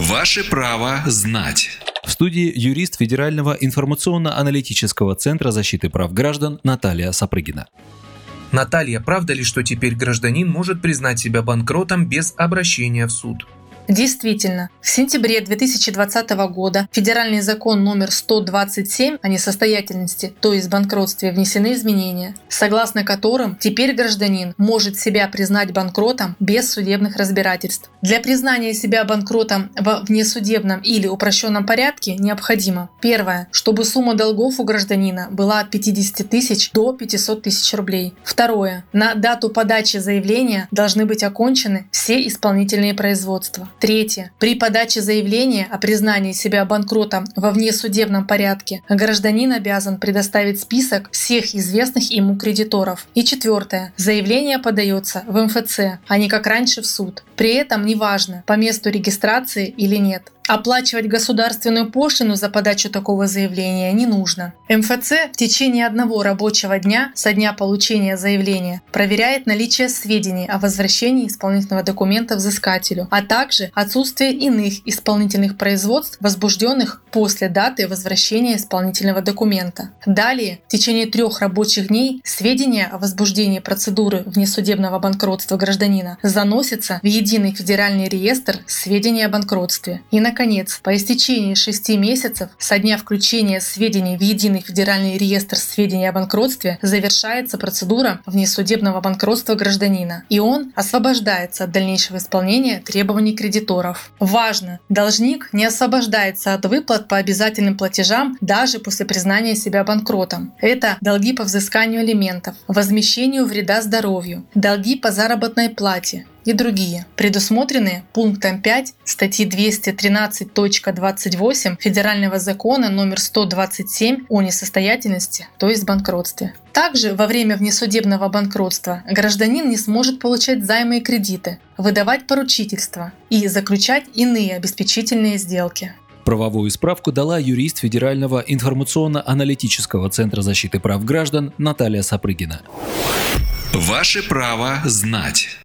Ваше право знать. В студии юрист Федерального информационно-аналитического центра защиты прав граждан Наталья Сапрыгина. Наталья, правда ли, что теперь гражданин может признать себя банкротом без обращения в суд? Действительно, в сентябре 2020 года федеральный закон номер 127 о несостоятельности, то есть банкротстве, внесены изменения, согласно которым теперь гражданин может себя признать банкротом без судебных разбирательств. Для признания себя банкротом в внесудебном или упрощенном порядке необходимо первое, чтобы сумма долгов у гражданина была от 50 тысяч до 500 тысяч рублей. Второе, на дату подачи заявления должны быть окончены все исполнительные производства. Третье. При подаче заявления о признании себя банкротом во внесудебном порядке гражданин обязан предоставить список всех известных ему кредиторов. И четвертое. Заявление подается в МФЦ, а не как раньше в суд. При этом неважно, по месту регистрации или нет. Оплачивать государственную пошлину за подачу такого заявления не нужно. МФЦ в течение одного рабочего дня со дня получения заявления проверяет наличие сведений о возвращении исполнительного документа взыскателю, а также отсутствие иных исполнительных производств, возбужденных после даты возвращения исполнительного документа. Далее, в течение трех рабочих дней сведения о возбуждении процедуры внесудебного банкротства гражданина заносятся в единый федеральный реестр сведений о банкротстве. И, наконец, Наконец, по истечении шести месяцев со дня включения сведений в Единый федеральный реестр сведений о банкротстве завершается процедура внесудебного банкротства гражданина, и он освобождается от дальнейшего исполнения требований кредиторов. Важно! Должник не освобождается от выплат по обязательным платежам даже после признания себя банкротом. Это долги по взысканию алиментов, возмещению вреда здоровью, долги по заработной плате, и другие, предусмотренные пунктом 5 статьи 213.28 Федерального закона номер 127 о несостоятельности, то есть банкротстве. Также во время внесудебного банкротства гражданин не сможет получать займы и кредиты, выдавать поручительства и заключать иные обеспечительные сделки. Правовую справку дала юрист Федерального информационно-аналитического центра защиты прав граждан Наталья Сапрыгина. Ваше право знать.